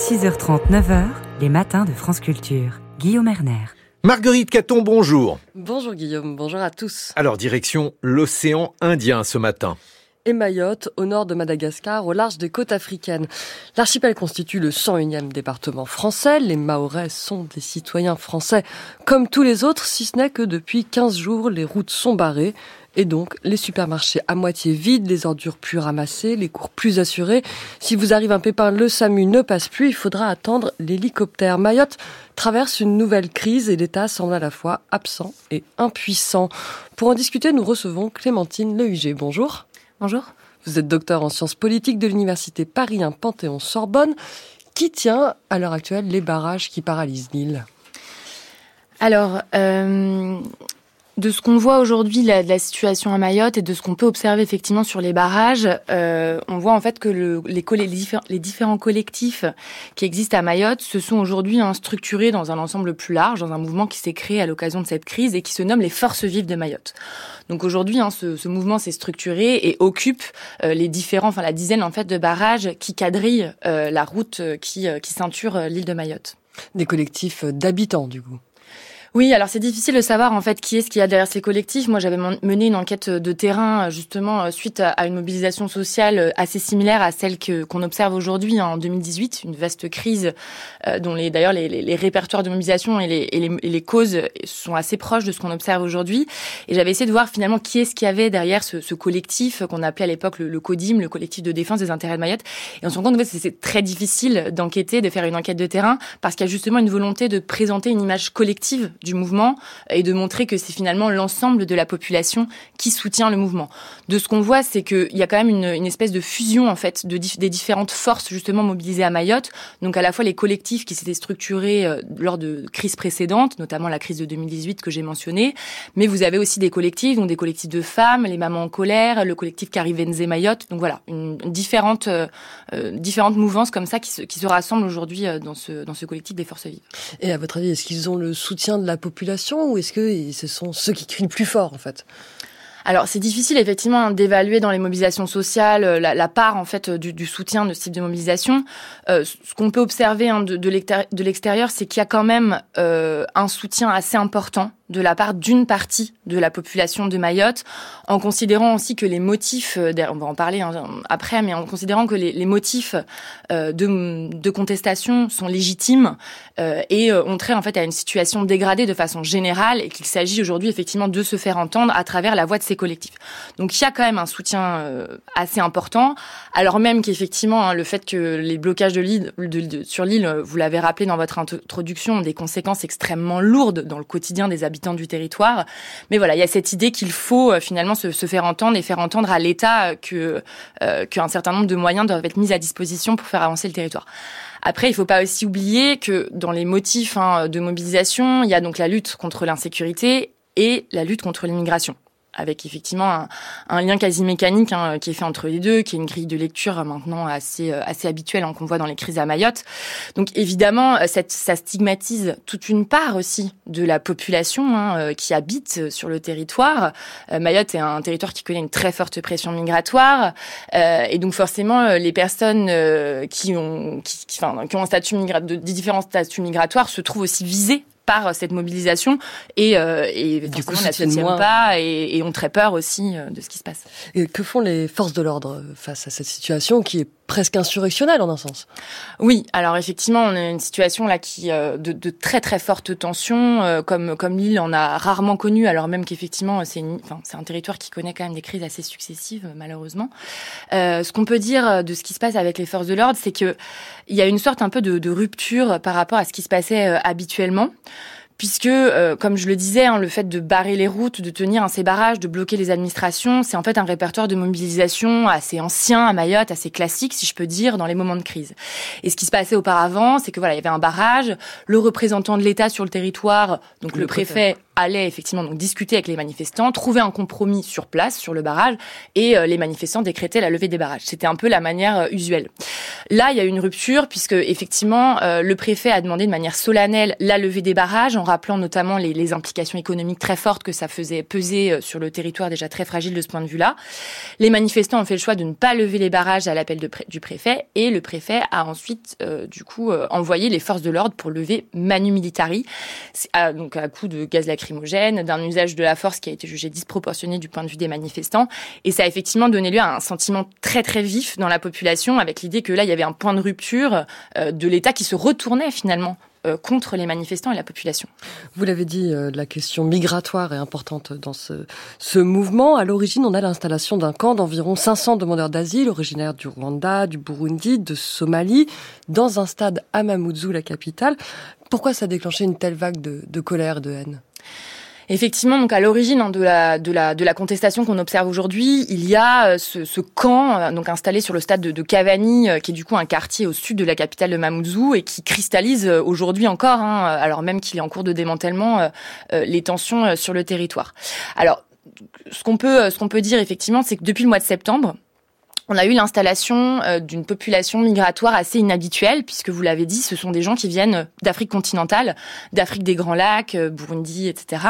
6h30, 9h, les matins de France Culture. Guillaume Erner. Marguerite Caton, bonjour. Bonjour Guillaume, bonjour à tous. Alors, direction l'océan Indien ce matin et Mayotte, au nord de Madagascar, au large des côtes africaines. L'archipel constitue le 101e département français. Les Mahorais sont des citoyens français comme tous les autres, si ce n'est que depuis 15 jours, les routes sont barrées. Et donc, les supermarchés à moitié vides, les ordures plus ramassées, les cours plus assurés. Si vous arrive un pépin, le SAMU ne passe plus, il faudra attendre l'hélicoptère. Mayotte traverse une nouvelle crise et l'État semble à la fois absent et impuissant. Pour en discuter, nous recevons Clémentine Lehuger. Bonjour. Bonjour. Vous êtes docteur en sciences politiques de l'université Paris 1 Panthéon-Sorbonne. Qui tient à l'heure actuelle les barrages qui paralysent l'île? Alors, euh, de ce qu'on voit aujourd'hui de la, situation à Mayotte et de ce qu'on peut observer effectivement sur les barrages, euh, on voit en fait que le, les, les, différents collectifs qui existent à Mayotte se sont aujourd'hui hein, structurés dans un ensemble plus large, dans un mouvement qui s'est créé à l'occasion de cette crise et qui se nomme les Forces vives de Mayotte. Donc aujourd'hui, hein, ce, ce, mouvement s'est structuré et occupe euh, les différents, enfin la dizaine en fait de barrages qui quadrillent euh, la route qui, qui ceinture l'île de Mayotte. Des collectifs d'habitants du coup. Oui, alors c'est difficile de savoir en fait qui est ce qu'il y a derrière ces collectifs. Moi, j'avais mené une enquête de terrain euh, justement euh, suite à une mobilisation sociale euh, assez similaire à celle qu'on observe aujourd'hui hein, en 2018, une vaste crise dont les d'ailleurs les, répertoires de mobilisation et les, causes sont assez proches de ce qu'on observe aujourd'hui. Et j'avais essayé de voir finalement qui est ce qu'il y avait derrière ce, ce collectif qu'on appelait à l'époque le, le, CODIM, le collectif de défense des intérêts de Mayotte. Et on se rend compte que c'est très difficile d'enquêter, de faire une enquête de terrain parce qu'il y a justement une volonté de présenter une image collective du mouvement et de montrer que c'est finalement l'ensemble de la population qui soutient le mouvement. De ce qu'on voit, c'est qu'il y a quand même une, une, espèce de fusion en fait de des différentes forces justement mobilisées à Mayotte. Donc à la fois les collectifs qui s'étaient structurés euh, lors de crises précédentes, notamment la crise de 2018 que j'ai mentionnée, mais vous avez aussi des collectifs, donc des collectifs de femmes, les mamans en colère, le collectif Carivenze Mayotte. Donc voilà, une, différente euh, euh, différentes mouvances comme ça qui se, qui se rassemblent aujourd'hui dans ce dans ce collectif des forces vives. Et à votre avis, est-ce qu'ils ont le soutien de la population ou est-ce que ce sont ceux qui crient plus fort en fait? Alors c'est difficile effectivement d'évaluer dans les mobilisations sociales euh, la, part en fait du, du, soutien de ce type de mobilisation. Euh, ce qu'on peut observer hein, de, l'extérieur, c'est qu'il y a quand même euh, un soutien assez important de la part d'une partie de la population de Mayotte, en considérant aussi que les motifs, euh, on va en parler hein, après, mais en considérant que les, motifs euh, de, contestation sont légitimes euh, et ont trait en fait à une situation dégradée de façon générale et qu'il s'agit aujourd'hui effectivement de se faire entendre à travers la voix de ces collectifs. Donc il y a quand même un soutien assez important, alors même qu'effectivement hein, le fait que les blocages de l'île sur l'île, vous l'avez rappelé dans votre introduction, ont des conséquences extrêmement lourdes dans le quotidien des habitants du territoire. Mais voilà, il y a cette idée qu'il faut euh, finalement se, faire entendre et faire entendre à l'État que euh, qu'un certain nombre de moyens doivent être mis à disposition pour faire avancer le territoire. Après, il ne faut pas aussi oublier que dans les motifs hein, de mobilisation, il y a donc la lutte contre l'insécurité et la lutte contre l'immigration avec effectivement un, lien quasi mécanique hein, qui est fait entre les deux, qui est une grille de lecture euh, maintenant assez euh, assez habituelle hein, qu'on voit dans les crises à Mayotte. Donc évidemment, euh, ça stigmatise toute une part aussi de la population hein, qui habite sur le territoire. Mayotte est un territoire qui connaît une très forte pression migratoire, et donc forcément les personnes qui ont un statut de, différents statuts migratoires se trouvent aussi visées par cette mobilisation et, euh, et du coup ne soutiennent pas et, et, ont très peur aussi euh, de ce qui se passe. Et que font les forces de l'ordre face à cette situation qui est presque insurrectionnelle en un sens Oui, alors effectivement, on a une situation là qui euh, de, de très très forte tension, euh, comme comme l'île en a rarement connu, alors même qu'effectivement c'est enfin, c'est un territoire qui connaît quand même des crises assez successives malheureusement. Euh, ce qu'on peut dire de ce qui se passe avec les forces de l'ordre, c'est que il y a une sorte un peu de, de rupture par rapport à ce qui se passait habituellement puisque, euh, comme je le disais, hein, le fait de barrer les routes, de tenir ces barrages, de bloquer les administrations, c'est en fait un répertoire de mobilisation assez ancien à Mayotte, assez classique, si je peux dire, dans les moments de crise. Et ce qui se passait auparavant, c'est que voilà, il y avait un barrage, le représentant de l'État sur le territoire, donc le, préfet allait effectivement donc discuter avec les manifestants, trouver un compromis sur place sur le barrage et euh, les manifestants décrétaient la levée des barrages. C'était un peu la manière euh, usuelle. Là, il y a eu une rupture puisque effectivement euh, le préfet a demandé de manière solennelle la levée des barrages en rappelant notamment les, les, implications économiques très fortes que ça faisait peser sur le territoire déjà très fragile de ce point de vue-là. Les manifestants ont fait le choix de ne pas lever les barrages à l'appel du préfet et le préfet a ensuite du coup envoyé les forces de l'ordre pour lever manu militari, à, donc à coup de gaz lacrymogène, d'un usage de la force qui a été jugé disproportionné du point de vue des manifestants. Et ça a effectivement donné lieu à un sentiment très très vif dans la population, avec l'idée que là, il y avait un point de rupture euh, de l'État qui se retournait finalement euh, contre les manifestants et la population. Vous l'avez dit, euh, la question migratoire est importante dans ce, ce mouvement. À l'origine, on a l'installation d'un camp d'environ 500 demandeurs d'asile originaires du Rwanda, du Burundi, de Somalie, dans un stade à Mamoudzou, la capitale. Pourquoi ça a déclenché une telle vague de, de colère, de haine? Effectivement, donc à l'origine hein, de la de la de la contestation qu'on observe aujourd'hui, il y a euh, ce, camp euh, donc installé sur le stade de, de Cavani, euh, qui est du coup un quartier au sud de la capitale de Mamoudzou et qui cristallise aujourd'hui encore, hein, alors même qu'il est en cours de démantèlement, les tensions sur le territoire. Alors, ce qu'on peut ce qu'on peut dire effectivement, c'est que depuis le mois de septembre, on a eu l'installation euh, d'une population migratoire assez inhabituelle, puisque vous l'avez dit, ce sont des gens qui viennent d'Afrique continentale, d'Afrique des Grands Lacs, euh, Burundi, etc.,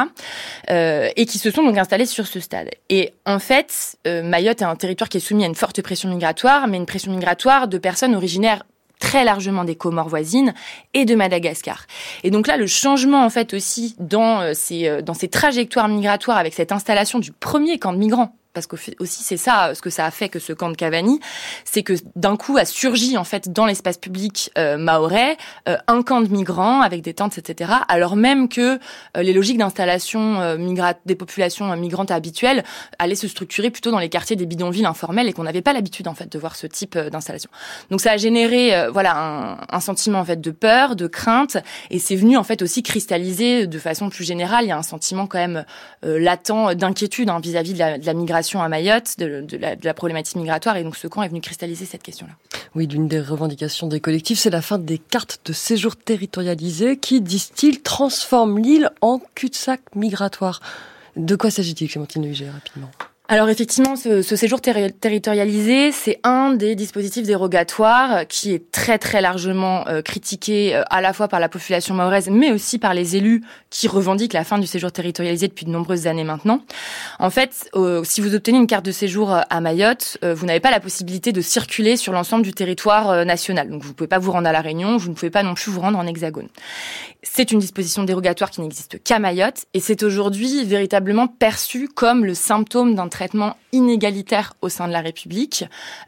euh, et qui se sont donc installés sur ce stade. Et en fait, Mayotte est un territoire qui est soumis à une forte pression migratoire, mais une pression migratoire de personnes originaires très largement des Comores voisines et de Madagascar. Et donc là, le changement en fait aussi dans ces dans ces trajectoires migratoires avec cette installation du premier camp de migrants parce que aussi c'est ça ce que ça a fait que ce camp de Cavani, c'est que d'un coup a surgi en fait dans l'espace public euh, maorais euh, un camp de migrants avec des tentes etc. Alors même que euh, les logiques d'installation euh, des populations migrantes habituelles allaient se structurer plutôt dans les quartiers des bidonvilles informels et qu'on n'avait pas l'habitude en fait de voir ce type d'installation. Donc ça a généré voilà un, un, sentiment en fait de peur, de crainte et c'est venu en fait aussi cristalliser de façon plus générale. Il y a un sentiment quand même latent d'inquiétude hein, vis-à-vis de la, de la migration à Mayotte, de, la, problématique migratoire. Et donc ce camp est venu cristalliser cette question-là. Oui, d'une des revendications des collectifs, c'est la fin des cartes de séjour territorialisées qui, disent-ils, transforment l'île en cul-de-sac migratoire. De quoi s'agit-il, Clémentine Huger, rapidement? Alors effectivement, ce, ce séjour territorialisé, c'est un des dispositifs dérogatoires qui est très très largement euh, critiqué euh, à la fois par la population mahoraise, mais aussi par les élus qui revendiquent la fin du séjour territorialisé depuis de nombreuses années maintenant. En fait, euh, si vous obtenez une carte de séjour à Mayotte, vous n'avez pas la possibilité de circuler sur l'ensemble du territoire national. Donc vous ne pouvez pas vous rendre à la Réunion, vous ne pouvez pas non plus vous rendre en Hexagone. C'est une disposition dérogatoire qui n'existe qu'à Mayotte et c'est aujourd'hui véritablement perçu comme le symptôme d'un traitement inégalitaire au sein de la République,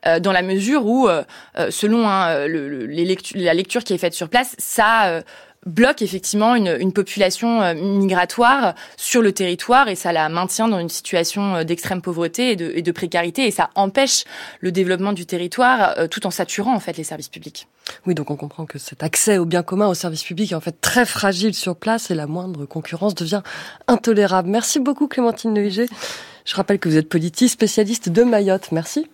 euh, dans la mesure où, euh, euh, selon hein, la lecture qui est faite sur place, ça bloque effectivement une, une, population euh, migratoire sur le territoire et ça la maintient dans une situation euh, d'extrême pauvreté et de, et de, précarité et ça empêche le développement du territoire euh, tout en saturant en fait les services publics. Oui, donc on comprend que cet accès au bien commun, aux services publics est en fait très fragile sur place et la moindre concurrence devient intolérable. Merci beaucoup Clémentine Neuillet. Je rappelle que vous êtes politiste spécialiste de Mayotte. Merci.